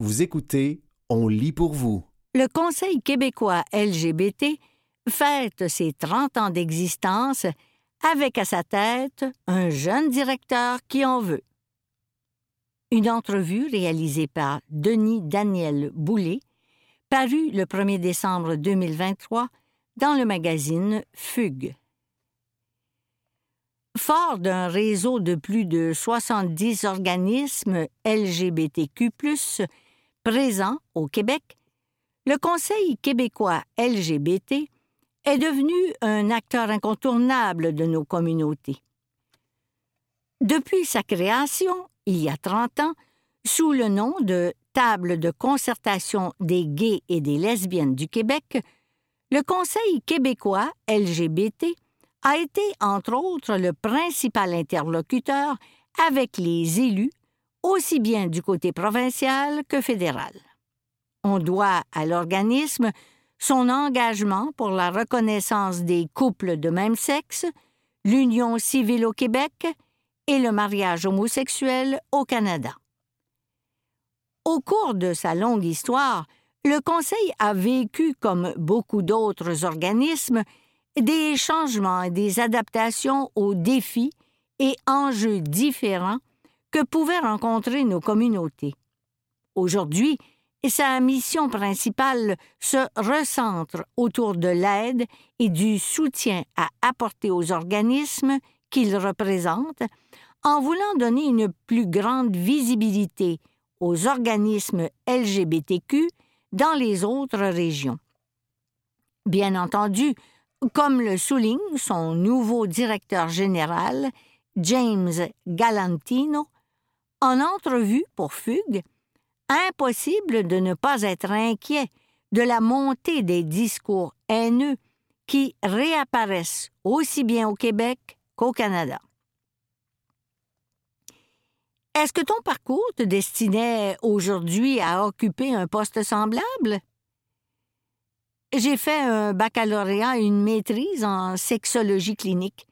Vous écoutez On lit pour vous. Le Conseil québécois LGBT fête ses 30 ans d'existence avec à sa tête un jeune directeur qui en veut. Une entrevue réalisée par Denis Daniel Boulay, parue le 1er décembre 2023 dans le magazine Fugue. Fort d'un réseau de plus de 70 organismes LGBTQ, présents au Québec, le Conseil québécois LGBT est devenu un acteur incontournable de nos communautés. Depuis sa création, il y a 30 ans, sous le nom de Table de concertation des gays et des lesbiennes du Québec, le Conseil québécois LGBT a été, entre autres, le principal interlocuteur avec les élus, aussi bien du côté provincial que fédéral. On doit à l'organisme son engagement pour la reconnaissance des couples de même sexe, l'union civile au Québec et le mariage homosexuel au Canada. Au cours de sa longue histoire, le Conseil a vécu, comme beaucoup d'autres organismes, des changements et des adaptations aux défis et enjeux différents que pouvaient rencontrer nos communautés. Aujourd'hui, sa mission principale se recentre autour de l'aide et du soutien à apporter aux organismes qu'il représente en voulant donner une plus grande visibilité aux organismes LGBTQ dans les autres régions. Bien entendu, comme le souligne son nouveau directeur général, James Galantino, en entrevue pour Fugue, impossible de ne pas être inquiet de la montée des discours haineux qui réapparaissent aussi bien au Québec qu'au Canada. Est-ce que ton parcours te destinait aujourd'hui à occuper un poste semblable? J'ai fait un baccalauréat et une maîtrise en sexologie clinique.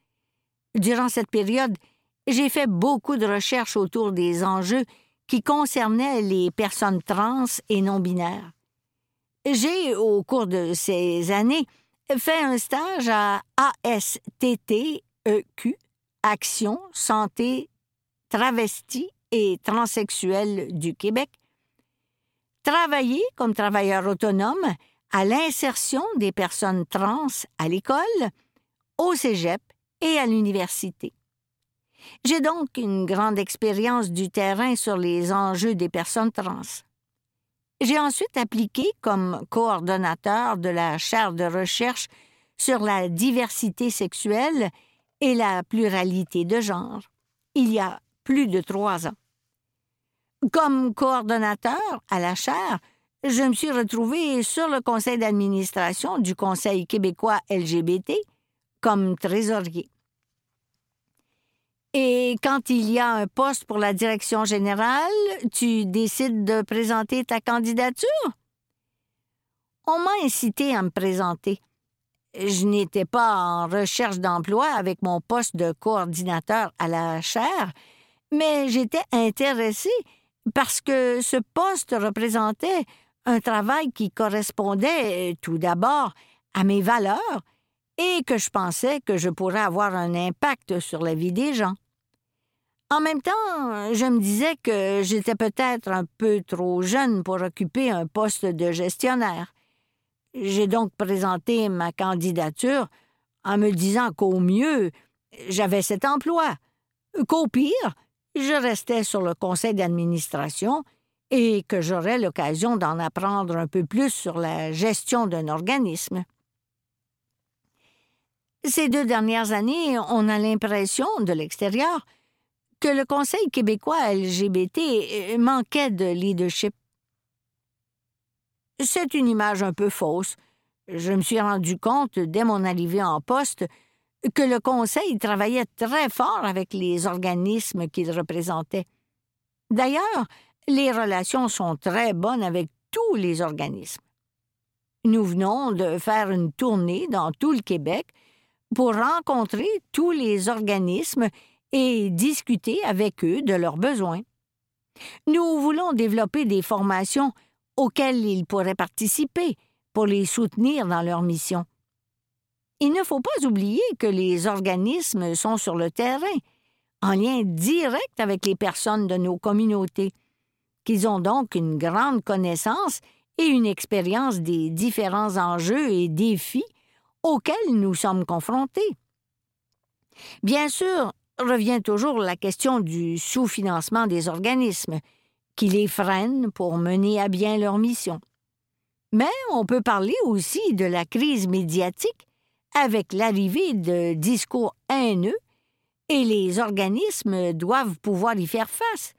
Durant cette période, j'ai fait beaucoup de recherches autour des enjeux qui concernaient les personnes trans et non-binaires. J'ai, au cours de ces années, fait un stage à ASTTEQ, Action, Santé, Travesti et Transsexuel du Québec, travaillé comme travailleur autonome à l'insertion des personnes trans à l'école, au cégep et à l'université. J'ai donc une grande expérience du terrain sur les enjeux des personnes trans. J'ai ensuite appliqué comme coordonnateur de la chaire de recherche sur la diversité sexuelle et la pluralité de genre, il y a plus de trois ans. Comme coordonnateur à la chaire, je me suis retrouvé sur le conseil d'administration du Conseil québécois LGBT comme trésorier. Et quand il y a un poste pour la direction générale, tu décides de présenter ta candidature? On m'a incité à me présenter. Je n'étais pas en recherche d'emploi avec mon poste de coordinateur à la chaire, mais j'étais intéressée parce que ce poste représentait un travail qui correspondait tout d'abord à mes valeurs et que je pensais que je pourrais avoir un impact sur la vie des gens. En même temps, je me disais que j'étais peut-être un peu trop jeune pour occuper un poste de gestionnaire. J'ai donc présenté ma candidature en me disant qu'au mieux, j'avais cet emploi, qu'au pire, je restais sur le conseil d'administration et que j'aurais l'occasion d'en apprendre un peu plus sur la gestion d'un organisme. Ces deux dernières années, on a l'impression, de l'extérieur, que le Conseil québécois LGBT euh, manquait de leadership. C'est une image un peu fausse. Je me suis rendu compte, dès mon arrivée en poste, que le Conseil travaillait très fort avec les organismes qu'il représentait. D'ailleurs, les relations sont très bonnes avec tous les organismes. Nous venons de faire une tournée dans tout le Québec pour rencontrer tous les organismes et discuter avec eux de leurs besoins. Nous voulons développer des formations auxquelles ils pourraient participer pour les soutenir dans leur mission. Il ne faut pas oublier que les organismes sont sur le terrain, en lien direct avec les personnes de nos communautés, qu'ils ont donc une grande connaissance et une expérience des différents enjeux et défis auxquels nous sommes confrontés. Bien sûr, revient toujours la question du sous-financement des organismes, qui les freine pour mener à bien leur mission. Mais on peut parler aussi de la crise médiatique avec l'arrivée de discours haineux et les organismes doivent pouvoir y faire face,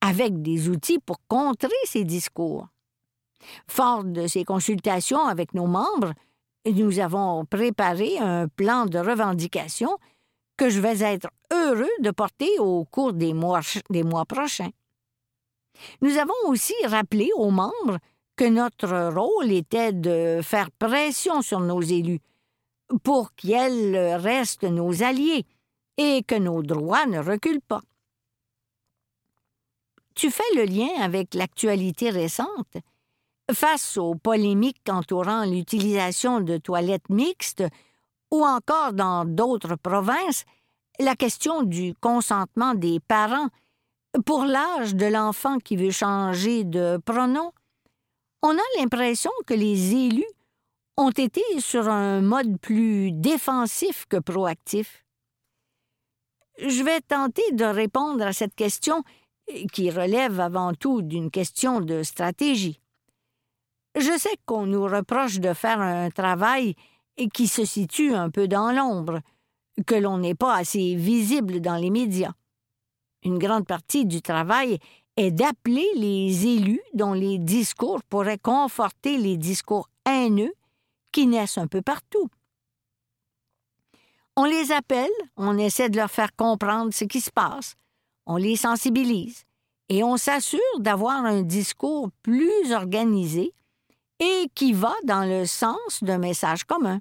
avec des outils pour contrer ces discours. Fort de ces consultations avec nos membres, nous avons préparé un plan de revendication que je vais être heureux de porter au cours des mois, des mois prochains. Nous avons aussi rappelé aux membres que notre rôle était de faire pression sur nos élus pour qu'ils restent nos alliés et que nos droits ne reculent pas. Tu fais le lien avec l'actualité récente. Face aux polémiques entourant l'utilisation de toilettes mixtes, ou encore dans d'autres provinces, la question du consentement des parents pour l'âge de l'enfant qui veut changer de pronom, on a l'impression que les élus ont été sur un mode plus défensif que proactif. Je vais tenter de répondre à cette question qui relève avant tout d'une question de stratégie. Je sais qu'on nous reproche de faire un travail qui se situe un peu dans l'ombre, que l'on n'est pas assez visible dans les médias. Une grande partie du travail est d'appeler les élus dont les discours pourraient conforter les discours haineux qui naissent un peu partout. On les appelle, on essaie de leur faire comprendre ce qui se passe, on les sensibilise et on s'assure d'avoir un discours plus organisé et qui va dans le sens d'un message commun.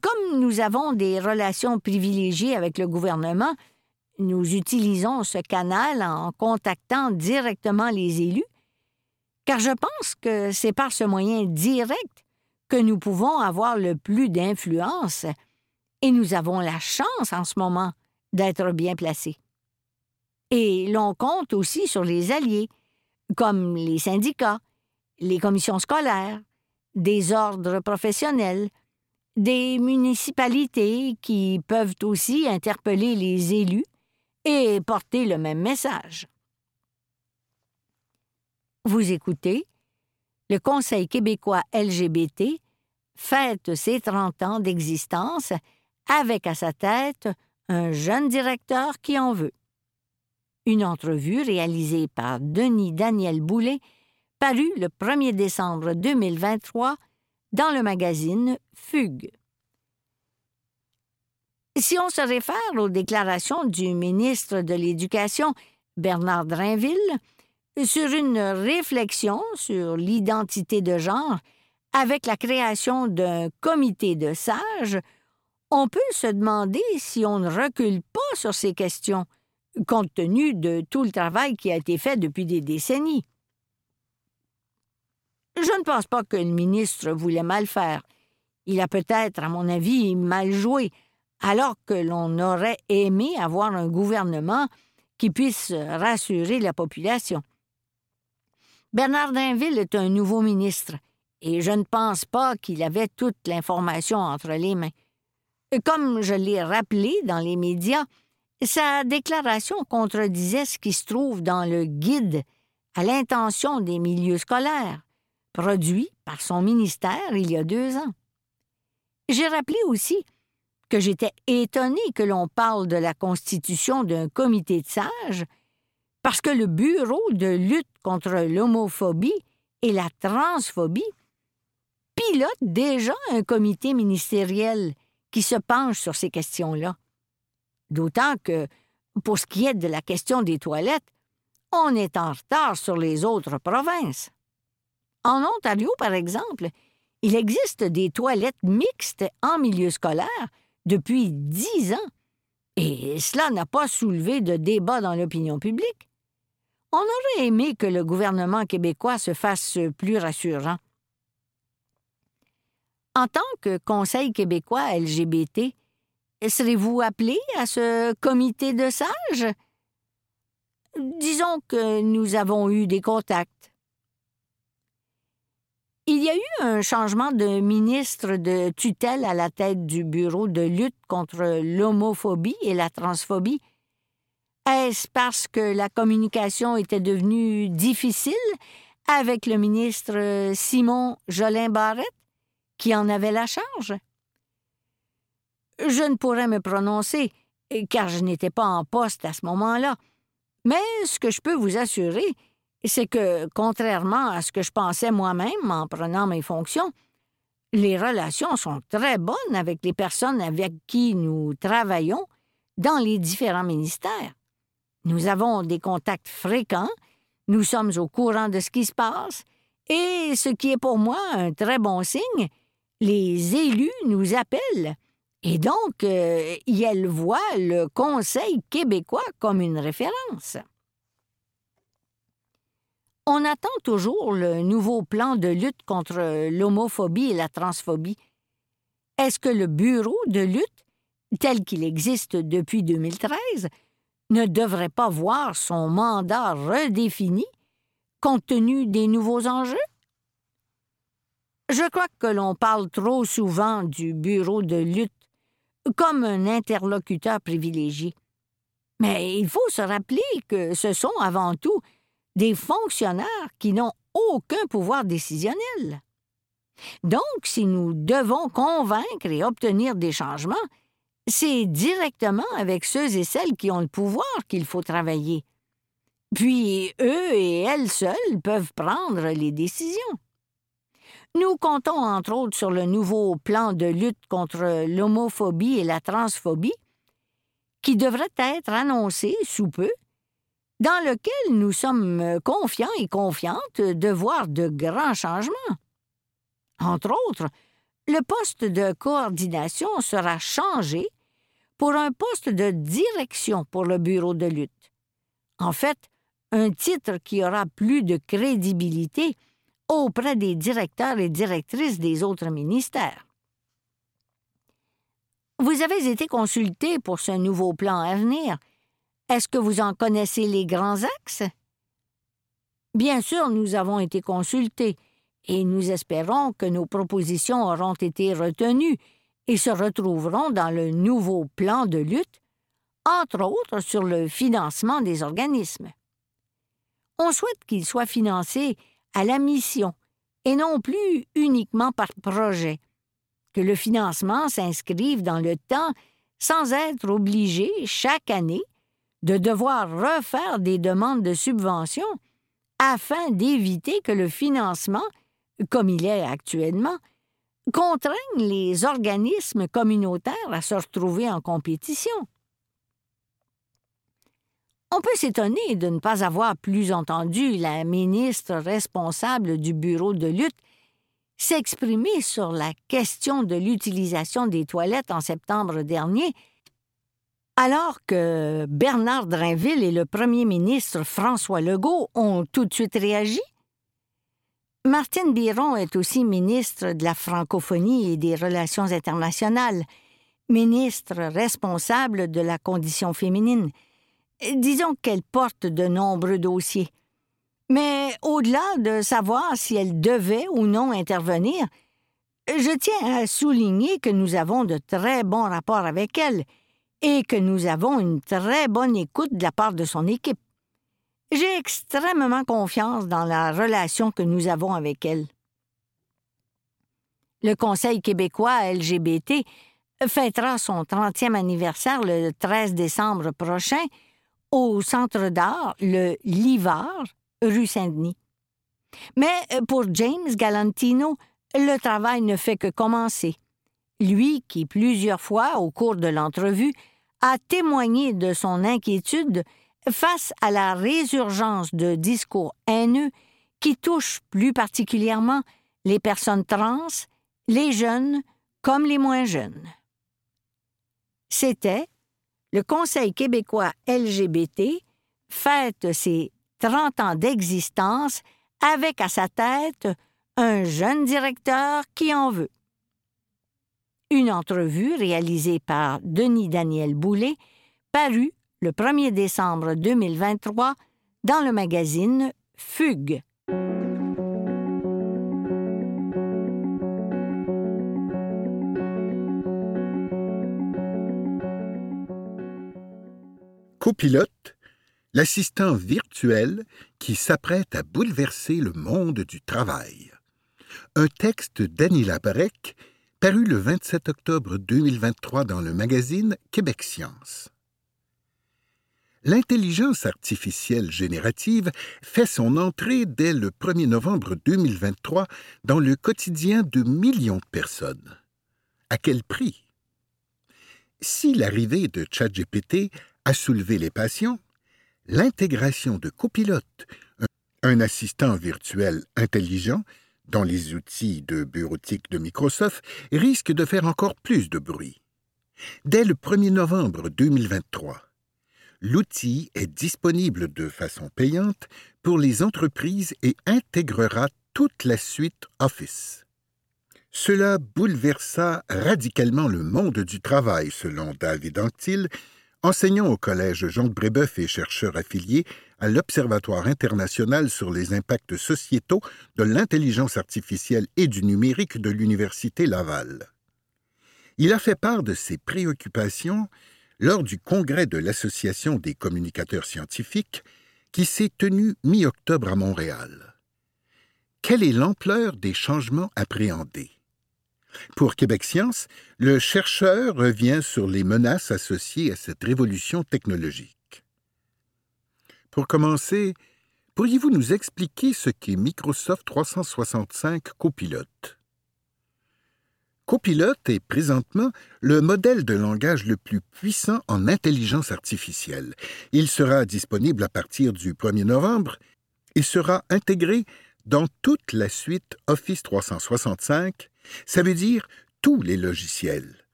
Comme nous avons des relations privilégiées avec le gouvernement, nous utilisons ce canal en contactant directement les élus, car je pense que c'est par ce moyen direct que nous pouvons avoir le plus d'influence, et nous avons la chance en ce moment d'être bien placés. Et l'on compte aussi sur les alliés, comme les syndicats, les commissions scolaires, des ordres professionnels, des municipalités qui peuvent aussi interpeller les élus et porter le même message. Vous écoutez le Conseil québécois LGBT fête ses 30 ans d'existence avec à sa tête un jeune directeur qui en veut. Une entrevue réalisée par Denis Daniel Boulet parue le 1er décembre 2023 dans le magazine Fugue. Si on se réfère aux déclarations du ministre de l'Éducation, Bernard Drainville, sur une réflexion sur l'identité de genre avec la création d'un comité de sages, on peut se demander si on ne recule pas sur ces questions, compte tenu de tout le travail qui a été fait depuis des décennies. Je ne pense pas que le ministre voulait mal faire. Il a peut-être, à mon avis, mal joué, alors que l'on aurait aimé avoir un gouvernement qui puisse rassurer la population. Bernard Drinville est un nouveau ministre, et je ne pense pas qu'il avait toute l'information entre les mains. Comme je l'ai rappelé dans les médias, sa déclaration contredisait ce qui se trouve dans le guide à l'intention des milieux scolaires, produit par son ministère il y a deux ans. J'ai rappelé aussi que j'étais étonné que l'on parle de la constitution d'un comité de sages, parce que le Bureau de lutte contre l'homophobie et la transphobie pilote déjà un comité ministériel qui se penche sur ces questions-là. D'autant que, pour ce qui est de la question des toilettes, on est en retard sur les autres provinces. En Ontario, par exemple, il existe des toilettes mixtes en milieu scolaire depuis dix ans, et cela n'a pas soulevé de débat dans l'opinion publique. On aurait aimé que le gouvernement québécois se fasse plus rassurant. En tant que Conseil québécois LGBT, serez-vous appelé à ce comité de sages? Disons que nous avons eu des contacts. Il y a eu un changement de ministre de tutelle à la tête du bureau de lutte contre l'homophobie et la transphobie. Est-ce parce que la communication était devenue difficile avec le ministre Simon Jolin Barrette? qui en avait la charge? Je ne pourrais me prononcer, car je n'étais pas en poste à ce moment-là, mais ce que je peux vous assurer, c'est que, contrairement à ce que je pensais moi-même en prenant mes fonctions, les relations sont très bonnes avec les personnes avec qui nous travaillons dans les différents ministères. Nous avons des contacts fréquents, nous sommes au courant de ce qui se passe, et ce qui est pour moi un très bon signe, les élus nous appellent. Et donc, euh, elles voient le Conseil québécois comme une référence. On attend toujours le nouveau plan de lutte contre l'homophobie et la transphobie. Est-ce que le bureau de lutte, tel qu'il existe depuis 2013, ne devrait pas voir son mandat redéfini compte tenu des nouveaux enjeux? Je crois que l'on parle trop souvent du bureau de lutte comme un interlocuteur privilégié. Mais il faut se rappeler que ce sont avant tout des fonctionnaires qui n'ont aucun pouvoir décisionnel. Donc, si nous devons convaincre et obtenir des changements, c'est directement avec ceux et celles qui ont le pouvoir qu'il faut travailler. Puis eux et elles seuls peuvent prendre les décisions. Nous comptons entre autres sur le nouveau plan de lutte contre l'homophobie et la transphobie, qui devrait être annoncé sous peu, dans lequel nous sommes confiants et confiantes de voir de grands changements. Entre autres, le poste de coordination sera changé pour un poste de direction pour le bureau de lutte. En fait, un titre qui aura plus de crédibilité auprès des directeurs et directrices des autres ministères. Vous avez été consulté pour ce nouveau plan à venir. Est-ce que vous en connaissez les grands axes? Bien sûr, nous avons été consultés et nous espérons que nos propositions auront été retenues et se retrouveront dans le nouveau plan de lutte, entre autres sur le financement des organismes. On souhaite qu'il soit financé à la mission et non plus uniquement par projet, que le financement s'inscrive dans le temps sans être obligé chaque année de devoir refaire des demandes de subvention afin d'éviter que le financement, comme il est actuellement, contraigne les organismes communautaires à se retrouver en compétition. On peut s'étonner de ne pas avoir plus entendu la ministre responsable du bureau de lutte s'exprimer sur la question de l'utilisation des toilettes en septembre dernier, alors que Bernard Drinville et le premier ministre François Legault ont tout de suite réagi? Martine Biron est aussi ministre de la francophonie et des relations internationales, ministre responsable de la condition féminine, Disons qu'elle porte de nombreux dossiers. Mais au-delà de savoir si elle devait ou non intervenir, je tiens à souligner que nous avons de très bons rapports avec elle et que nous avons une très bonne écoute de la part de son équipe. J'ai extrêmement confiance dans la relation que nous avons avec elle. Le Conseil québécois LGBT fêtera son 30e anniversaire le 13 décembre prochain au centre d'art, le Livard, rue Saint-Denis. Mais euh, pour James Galantino, le travail ne fait que commencer. Lui qui, plusieurs fois au cours de l'entrevue, a témoigné de son inquiétude face à la résurgence de discours haineux qui touchent plus particulièrement les personnes trans, les jeunes comme les moins jeunes. C'était le Conseil québécois LGBT fête ses 30 ans d'existence avec à sa tête un jeune directeur qui en veut. Une entrevue réalisée par Denis Daniel Boulet parut le 1er décembre 2023 dans le magazine Fugue. Copilote, l'assistant virtuel qui s'apprête à bouleverser le monde du travail. Un texte d'Annie Labarec, paru le 27 octobre 2023 dans le magazine Québec Science. L'intelligence artificielle générative fait son entrée dès le 1er novembre 2023 dans le quotidien de millions de personnes. À quel prix? Si l'arrivée de ChatGPT a soulevé les passions, l'intégration de copilote, un assistant virtuel intelligent, dans les outils de bureautique de Microsoft risque de faire encore plus de bruit. Dès le 1er novembre 2023, l'outil est disponible de façon payante pour les entreprises et intégrera toute la suite Office. Cela bouleversa radicalement le monde du travail, selon David Anctil, enseignant au Collège Jean Brébeuf et chercheur affilié à l'Observatoire international sur les impacts sociétaux de l'intelligence artificielle et du numérique de l'Université Laval. Il a fait part de ses préoccupations lors du congrès de l'Association des communicateurs scientifiques qui s'est tenu mi-octobre à Montréal. Quelle est l'ampleur des changements appréhendés? Pour Québec Science, le chercheur revient sur les menaces associées à cette révolution technologique. Pour commencer, pourriez-vous nous expliquer ce qu'est Microsoft 365 Copilot? Copilot est présentement le modèle de langage le plus puissant en intelligence artificielle. Il sera disponible à partir du 1er novembre et sera intégré dans toute la suite Office 365 ça veut dire tous les logiciels.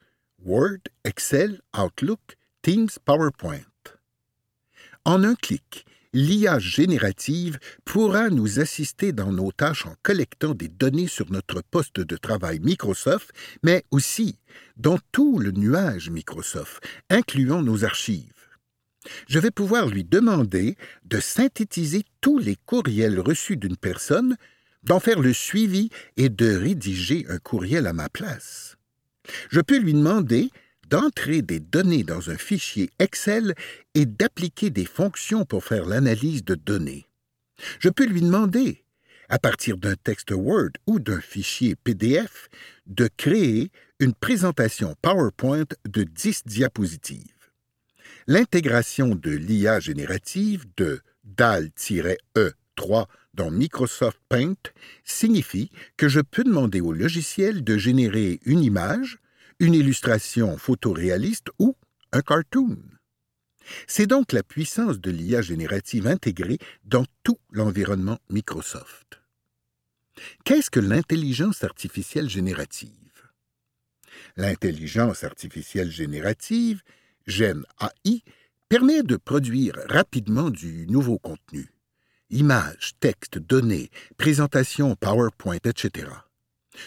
Word, Excel, Outlook, Teams, PowerPoint. En un clic, l'IA générative pourra nous assister dans nos tâches en collectant des données sur notre poste de travail Microsoft, mais aussi dans tout le nuage Microsoft, incluant nos archives. Je vais pouvoir lui demander de synthétiser tous les courriels reçus d'une personne d'en faire le suivi et de rédiger un courriel à ma place. Je peux lui demander d'entrer des données dans un fichier Excel et d'appliquer des fonctions pour faire l'analyse de données. Je peux lui demander, à partir d'un texte Word ou d'un fichier PDF, de créer une présentation PowerPoint de 10 diapositives. L'intégration de l'IA générative de DAL-E3 dans Microsoft Paint signifie que je peux demander au logiciel de générer une image, une illustration photoréaliste ou un cartoon. C'est donc la puissance de l'IA générative intégrée dans tout l'environnement Microsoft. Qu'est-ce que l'intelligence artificielle générative? L'intelligence artificielle générative, GEN AI, permet de produire rapidement du nouveau contenu images, textes, données, présentations PowerPoint, etc.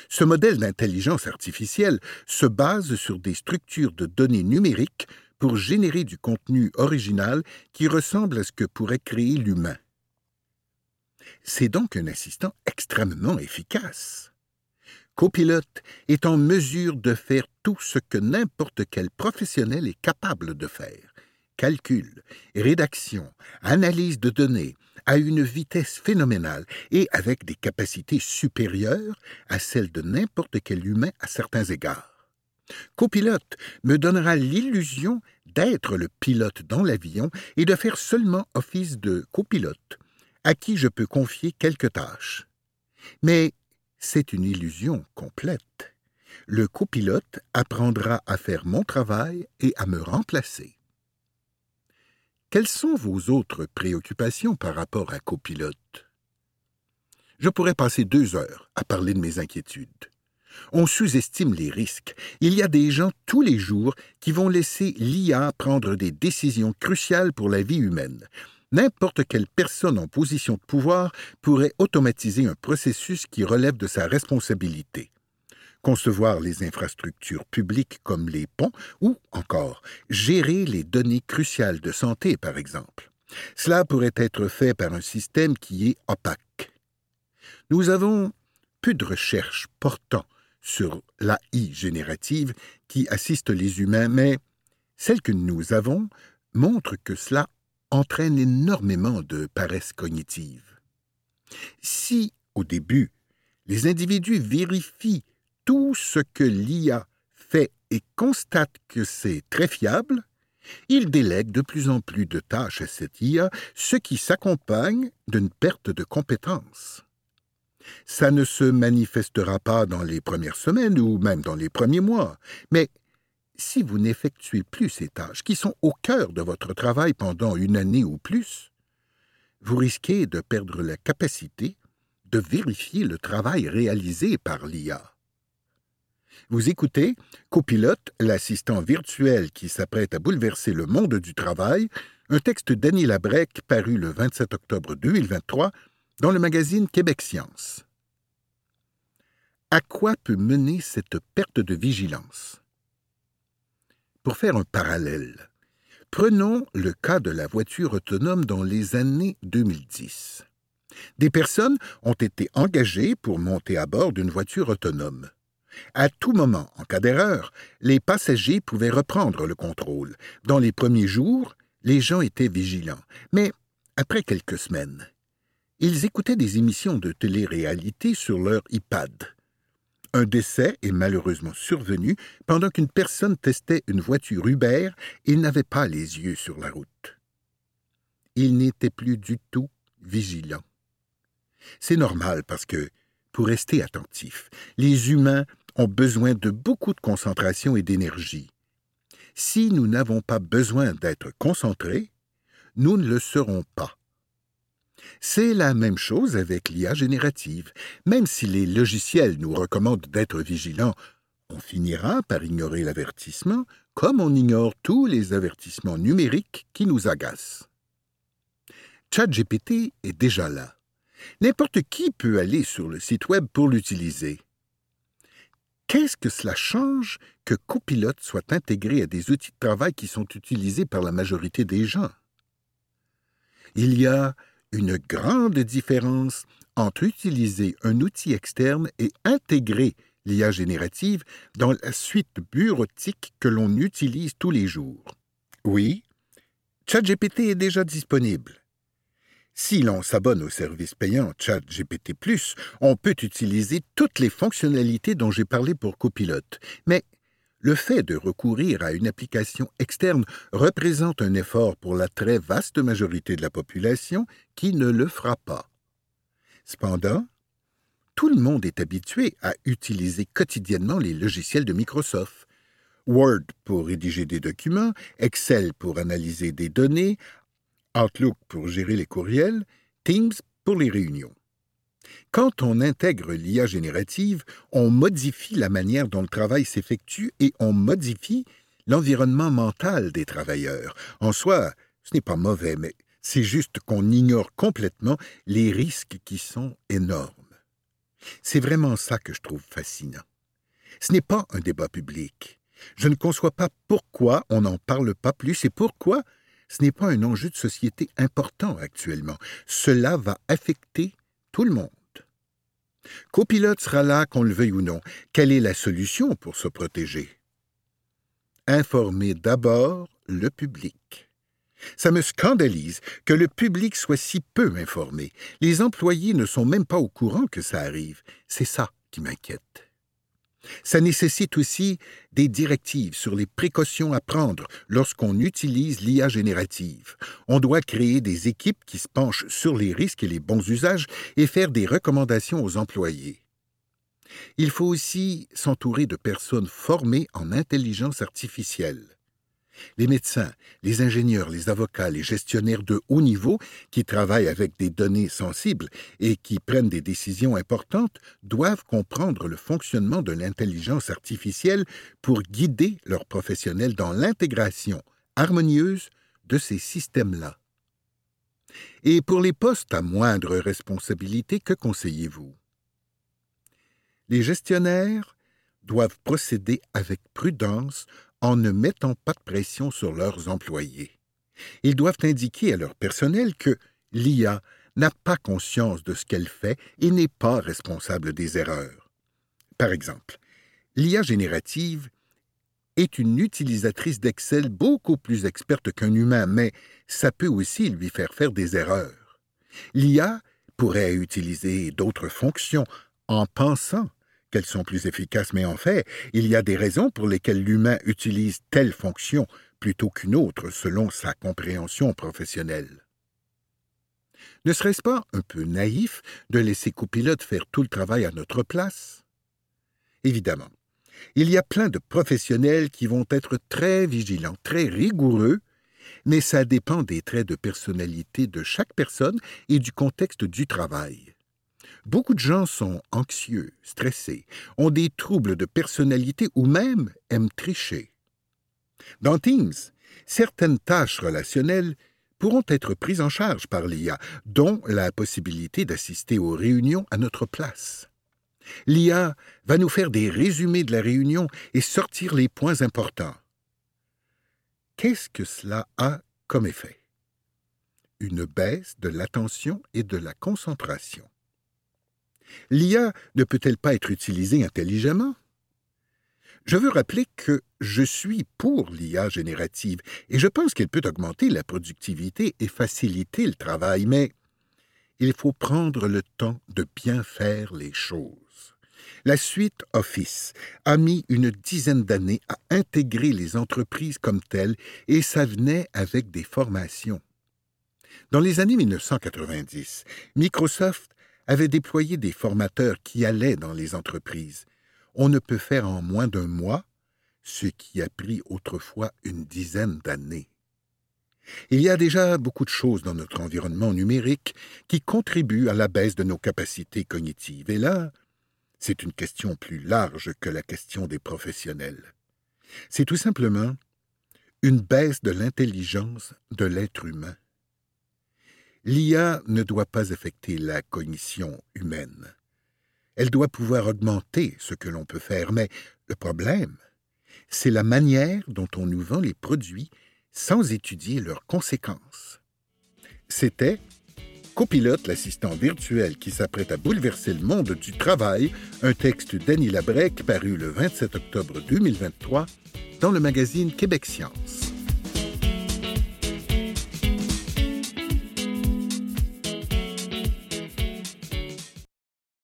Ce modèle d'intelligence artificielle se base sur des structures de données numériques pour générer du contenu original qui ressemble à ce que pourrait créer l'humain. C'est donc un assistant extrêmement efficace. Copilot est en mesure de faire tout ce que n'importe quel professionnel est capable de faire. Calcul, rédaction, analyse de données, à une vitesse phénoménale et avec des capacités supérieures à celles de n'importe quel humain à certains égards. Copilote me donnera l'illusion d'être le pilote dans l'avion et de faire seulement office de copilote, à qui je peux confier quelques tâches. Mais c'est une illusion complète. Le copilote apprendra à faire mon travail et à me remplacer. Quelles sont vos autres préoccupations par rapport à copilote? Je pourrais passer deux heures à parler de mes inquiétudes. On sous-estime les risques. Il y a des gens tous les jours qui vont laisser l'IA prendre des décisions cruciales pour la vie humaine. n'importe quelle personne en position de pouvoir pourrait automatiser un processus qui relève de sa responsabilité. Concevoir les infrastructures publiques comme les ponts ou encore gérer les données cruciales de santé, par exemple. Cela pourrait être fait par un système qui est opaque. Nous avons peu de recherches portant sur l'AI générative qui assiste les humains, mais celles que nous avons montrent que cela entraîne énormément de paresse cognitive. Si, au début, les individus vérifient tout ce que l'IA fait et constatent que c'est très fiable, ils délèguent de plus en plus de tâches à cette IA, ce qui s'accompagne d'une perte de compétences. Ça ne se manifestera pas dans les premières semaines ou même dans les premiers mois, mais si vous n'effectuez plus ces tâches qui sont au cœur de votre travail pendant une année ou plus, vous risquez de perdre la capacité de vérifier le travail réalisé par l'IA. Vous écoutez Copilote, l'assistant virtuel qui s'apprête à bouleverser le monde du travail, un texte d'Annie Labrec paru le 27 octobre 2023 dans le magazine Québec Science. À quoi peut mener cette perte de vigilance? Pour faire un parallèle, prenons le cas de la voiture autonome dans les années 2010. Des personnes ont été engagées pour monter à bord d'une voiture autonome. À tout moment, en cas d'erreur, les passagers pouvaient reprendre le contrôle. Dans les premiers jours, les gens étaient vigilants, mais après quelques semaines, ils écoutaient des émissions de télé-réalité sur leur iPad. Un décès est malheureusement survenu pendant qu'une personne testait une voiture Uber et n'avait pas les yeux sur la route. Il n'était plus du tout vigilant. C'est normal parce que, pour rester attentif, les humains ont besoin de beaucoup de concentration et d'énergie. Si nous n'avons pas besoin d'être concentrés, nous ne le serons pas. C'est la même chose avec l'IA générative. Même si les logiciels nous recommandent d'être vigilants, on finira par ignorer l'avertissement, comme on ignore tous les avertissements numériques qui nous agacent. ChatGPT est déjà là. N'importe qui peut aller sur le site Web pour l'utiliser. Qu'est-ce que cela change que Copilot soit intégré à des outils de travail qui sont utilisés par la majorité des gens? Il y a une grande différence entre utiliser un outil externe et intégrer l'IA générative dans la suite bureautique que l'on utilise tous les jours. Oui, ChatGPT est déjà disponible. Si l'on s'abonne au service payant ChatGPT, on peut utiliser toutes les fonctionnalités dont j'ai parlé pour Copilot. Mais le fait de recourir à une application externe représente un effort pour la très vaste majorité de la population qui ne le fera pas. Cependant, tout le monde est habitué à utiliser quotidiennement les logiciels de Microsoft. Word pour rédiger des documents, Excel pour analyser des données, Outlook pour gérer les courriels, Teams pour les réunions. Quand on intègre l'IA générative, on modifie la manière dont le travail s'effectue et on modifie l'environnement mental des travailleurs. En soi, ce n'est pas mauvais, mais c'est juste qu'on ignore complètement les risques qui sont énormes. C'est vraiment ça que je trouve fascinant. Ce n'est pas un débat public. Je ne conçois pas pourquoi on n'en parle pas plus et pourquoi ce n'est pas un enjeu de société important actuellement. Cela va affecter tout le monde. Copilote sera là, qu'on le veuille ou non. Quelle est la solution pour se protéger? Informer d'abord le public. Ça me scandalise que le public soit si peu informé. Les employés ne sont même pas au courant que ça arrive. C'est ça qui m'inquiète. Ça nécessite aussi des directives sur les précautions à prendre lorsqu'on utilise l'IA générative. On doit créer des équipes qui se penchent sur les risques et les bons usages et faire des recommandations aux employés. Il faut aussi s'entourer de personnes formées en intelligence artificielle. Les médecins, les ingénieurs, les avocats, les gestionnaires de haut niveau qui travaillent avec des données sensibles et qui prennent des décisions importantes doivent comprendre le fonctionnement de l'intelligence artificielle pour guider leurs professionnels dans l'intégration harmonieuse de ces systèmes-là. Et pour les postes à moindre responsabilité, que conseillez-vous? Les gestionnaires doivent procéder avec prudence en ne mettant pas de pression sur leurs employés. Ils doivent indiquer à leur personnel que l'IA n'a pas conscience de ce qu'elle fait et n'est pas responsable des erreurs. Par exemple, l'IA générative est une utilisatrice d'Excel beaucoup plus experte qu'un humain, mais ça peut aussi lui faire faire des erreurs. L'IA pourrait utiliser d'autres fonctions en pensant qu'elles sont plus efficaces, mais en fait, il y a des raisons pour lesquelles l'humain utilise telle fonction plutôt qu'une autre selon sa compréhension professionnelle. Ne serait-ce pas un peu naïf de laisser copilote faire tout le travail à notre place? Évidemment, il y a plein de professionnels qui vont être très vigilants, très rigoureux, mais ça dépend des traits de personnalité de chaque personne et du contexte du travail. Beaucoup de gens sont anxieux, stressés, ont des troubles de personnalité ou même aiment tricher. Dans Teams, certaines tâches relationnelles pourront être prises en charge par l'IA, dont la possibilité d'assister aux réunions à notre place. L'IA va nous faire des résumés de la réunion et sortir les points importants. Qu'est-ce que cela a comme effet? Une baisse de l'attention et de la concentration. L'IA ne peut-elle pas être utilisée intelligemment? Je veux rappeler que je suis pour l'IA générative et je pense qu'elle peut augmenter la productivité et faciliter le travail, mais il faut prendre le temps de bien faire les choses. La suite Office a mis une dizaine d'années à intégrer les entreprises comme telles et ça venait avec des formations. Dans les années 1990, Microsoft avait déployé des formateurs qui allaient dans les entreprises. On ne peut faire en moins d'un mois ce qui a pris autrefois une dizaine d'années. Il y a déjà beaucoup de choses dans notre environnement numérique qui contribuent à la baisse de nos capacités cognitives. Et là, c'est une question plus large que la question des professionnels. C'est tout simplement une baisse de l'intelligence de l'être humain. L'IA ne doit pas affecter la cognition humaine. Elle doit pouvoir augmenter ce que l'on peut faire, mais le problème, c'est la manière dont on nous vend les produits sans étudier leurs conséquences. C'était Copilote, l'assistant virtuel qui s'apprête à bouleverser le monde du travail, un texte d'Annie Labrec paru le 27 octobre 2023 dans le magazine Québec Science.